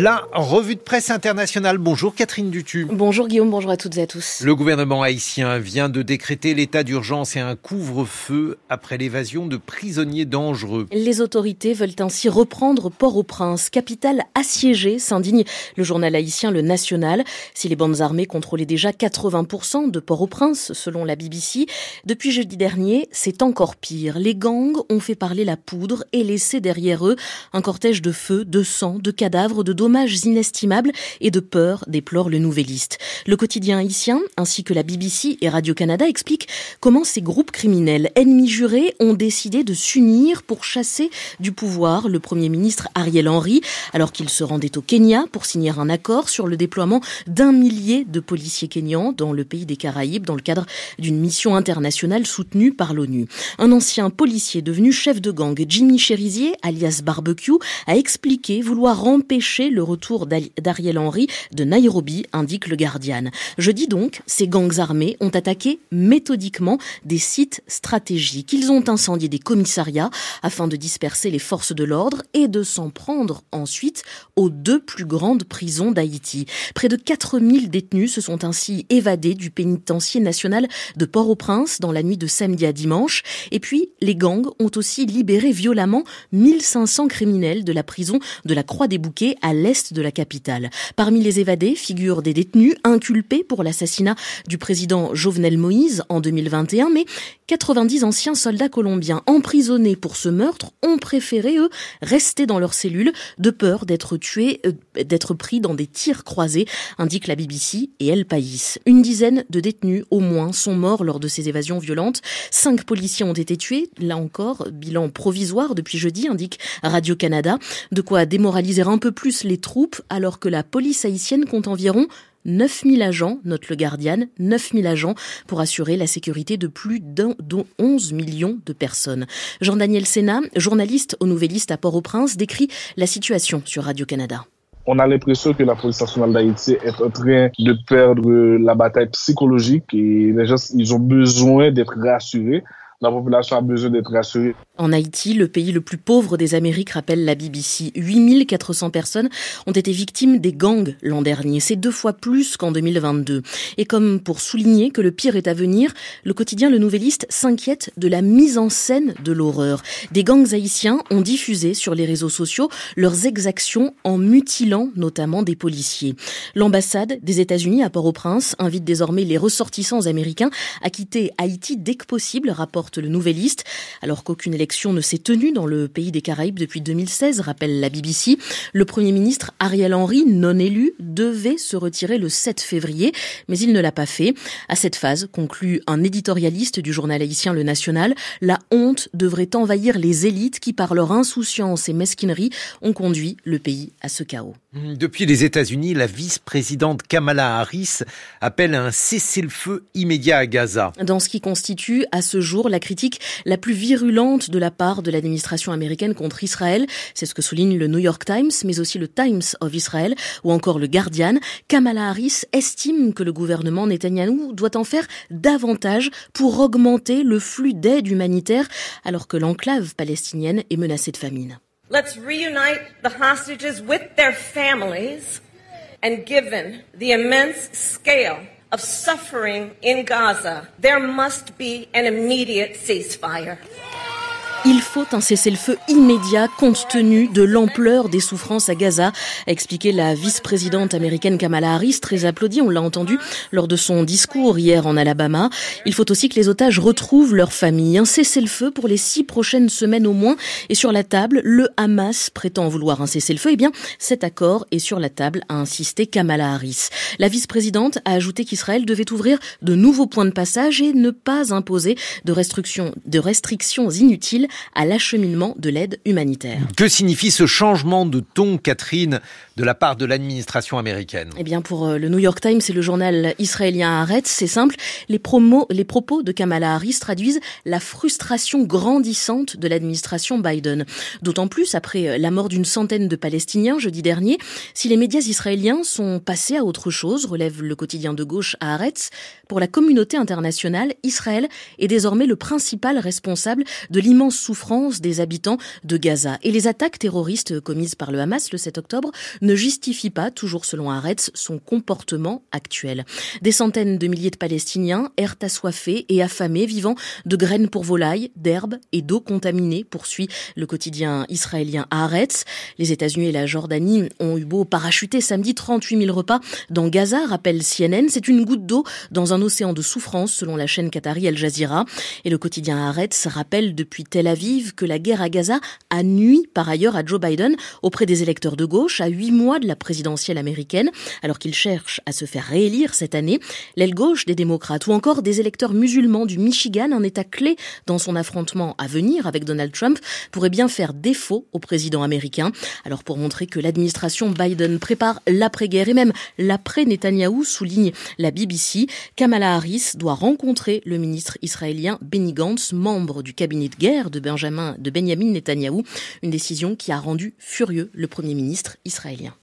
La revue de presse internationale. Bonjour Catherine Dutu. Bonjour Guillaume, bonjour à toutes et à tous. Le gouvernement haïtien vient de décréter l'état d'urgence et un couvre-feu après l'évasion de prisonniers dangereux. Les autorités veulent ainsi reprendre Port-au-Prince, capitale assiégée, s'indigne le journal haïtien Le National. Si les bandes armées contrôlaient déjà 80% de Port-au-Prince, selon la BBC, depuis jeudi dernier, c'est encore pire. Les gangs ont fait parler la poudre et laissé derrière eux un cortège de feu, de sang, de cadavres, de dommages inestimables et de peur, déplore le Nouvelliste. Le quotidien haïtien, ainsi que la BBC et Radio-Canada expliquent comment ces groupes criminels ennemis jurés ont décidé de s'unir pour chasser du pouvoir le Premier ministre Ariel Henry, alors qu'il se rendait au Kenya pour signer un accord sur le déploiement d'un millier de policiers kenyans dans le pays des Caraïbes dans le cadre d'une mission internationale soutenue par l'ONU. Un ancien policier devenu chef de gang, Jimmy Cherizier, alias Barbecue, a expliqué vouloir empêcher le retour d'Ariel Henry de Nairobi, indique le Guardian. Jeudi donc, ces gangs armés ont attaqué méthodiquement des sites stratégiques. Ils ont incendié des commissariats afin de disperser les forces de l'ordre et de s'en prendre ensuite aux deux plus grandes prisons d'Haïti. Près de 4000 détenus se sont ainsi évadés du pénitencier national de Port-au-Prince dans la nuit de samedi à dimanche. Et puis, les gangs ont aussi libéré violemment 1500 criminels de la prison de la Croix des Bouquets à l'est de la capitale. Parmi les évadés figurent des détenus inculpés pour l'assassinat du président Jovenel Moïse en 2021, mais 90 anciens soldats colombiens emprisonnés pour ce meurtre ont préféré, eux, rester dans leurs cellules de peur d'être tués, euh, d'être pris dans des tirs croisés, indique la BBC et El País. Une dizaine de détenus au moins sont morts lors de ces évasions violentes. Cinq policiers ont été tués, là encore, bilan provisoire depuis jeudi, indique Radio-Canada. De quoi démoraliser un peu plus les troupes alors que la police haïtienne compte environ 9000 agents, note le Guardian, 9000 agents pour assurer la sécurité de plus d'un, 11 millions de personnes. Jean-Daniel Sénat, journaliste au Nouvelliste à Port-au-Prince, décrit la situation sur Radio-Canada. On a l'impression que la police nationale d'Haïti est en train de perdre la bataille psychologique et les gens, ils ont besoin d'être rassurés la population a besoin d'être rassurée. En Haïti, le pays le plus pauvre des Amériques, rappelle la BBC, 8400 personnes ont été victimes des gangs l'an dernier. C'est deux fois plus qu'en 2022. Et comme pour souligner que le pire est à venir, le quotidien Le Nouvelliste s'inquiète de la mise en scène de l'horreur. Des gangs haïtiens ont diffusé sur les réseaux sociaux leurs exactions en mutilant notamment des policiers. L'ambassade des États-Unis à Port-au-Prince invite désormais les ressortissants américains à quitter Haïti dès que possible, le Nouvelliste, alors qu'aucune élection ne s'est tenue dans le pays des Caraïbes depuis 2016, rappelle la BBC. Le Premier ministre Ariel Henry, non élu, devait se retirer le 7 février, mais il ne l'a pas fait. À cette phase, conclut un éditorialiste du journal haïtien Le National, la honte devrait envahir les élites qui, par leur insouciance et mesquinerie, ont conduit le pays à ce chaos. Depuis les États-Unis, la vice-présidente Kamala Harris appelle à un cessez-le-feu immédiat à Gaza. Dans ce qui constitue à ce jour la critique la plus virulente de la part de l'administration américaine contre Israël. C'est ce que souligne le New York Times, mais aussi le Times of Israel ou encore le Guardian. Kamala Harris estime que le gouvernement Netanyahou doit en faire davantage pour augmenter le flux d'aide humanitaire alors que l'enclave palestinienne est menacée de famine. Let's reunite the hostages with their families and given the immense scale of suffering in Gaza, there must be an immediate ceasefire. Il faut un cessez-le-feu immédiat compte tenu de l'ampleur des souffrances à Gaza, a expliqué la vice-présidente américaine Kamala Harris, très applaudie, on l'a entendu lors de son discours hier en Alabama. Il faut aussi que les otages retrouvent leur famille. Un cessez-le-feu pour les six prochaines semaines au moins est sur la table. Le Hamas prétend vouloir un cessez-le-feu. Eh bien, cet accord est sur la table, a insisté Kamala Harris. La vice-présidente a ajouté qu'Israël devait ouvrir de nouveaux points de passage et ne pas imposer de restrictions, de restrictions inutiles à l'acheminement de l'aide humanitaire. Que signifie ce changement de ton, Catherine, de la part de l'administration américaine? Eh bien, pour euh, le New York Times et le journal israélien Haaretz, c'est simple. Les, promos, les propos de Kamala Harris traduisent la frustration grandissante de l'administration Biden. D'autant plus après euh, la mort d'une centaine de Palestiniens jeudi dernier. Si les médias israéliens sont passés à autre chose, relève le quotidien de gauche Haaretz, pour la communauté internationale, Israël est désormais le principal responsable de l'immense souffrance des habitants de Gaza. Et les attaques terroristes commises par le Hamas le 7 octobre ne justifient pas, toujours selon Haaretz, son comportement actuel. Des centaines de milliers de Palestiniens errent assoiffés et affamés, vivant de graines pour volailles, d'herbes et d'eau contaminée, poursuit le quotidien israélien Haaretz. Les États-Unis et la Jordanie ont eu beau parachuter samedi 38 000 repas dans Gaza, rappelle CNN. C'est une goutte d'eau dans un océan de souffrance, selon la chaîne qatari Al Jazeera. Et le quotidien Haaretz rappelle depuis Tel Aviv que la guerre à Gaza a nuit par ailleurs à Joe Biden auprès des électeurs de gauche à huit mois de la présidentielle américaine, alors qu'il cherche à se faire réélire cette année. L'aile gauche des démocrates ou encore des électeurs musulmans du Michigan, un état clé dans son affrontement à venir avec Donald Trump, pourrait bien faire défaut au président américain. Alors pour montrer que l'administration Biden prépare l'après-guerre et même l'après-Netanyahou, souligne la BBC, Kamala Harris doit rencontrer le ministre israélien Benny Gantz, membre du cabinet de guerre de Benjamin de Netanyahou, une décision qui a rendu furieux le premier ministre israélien.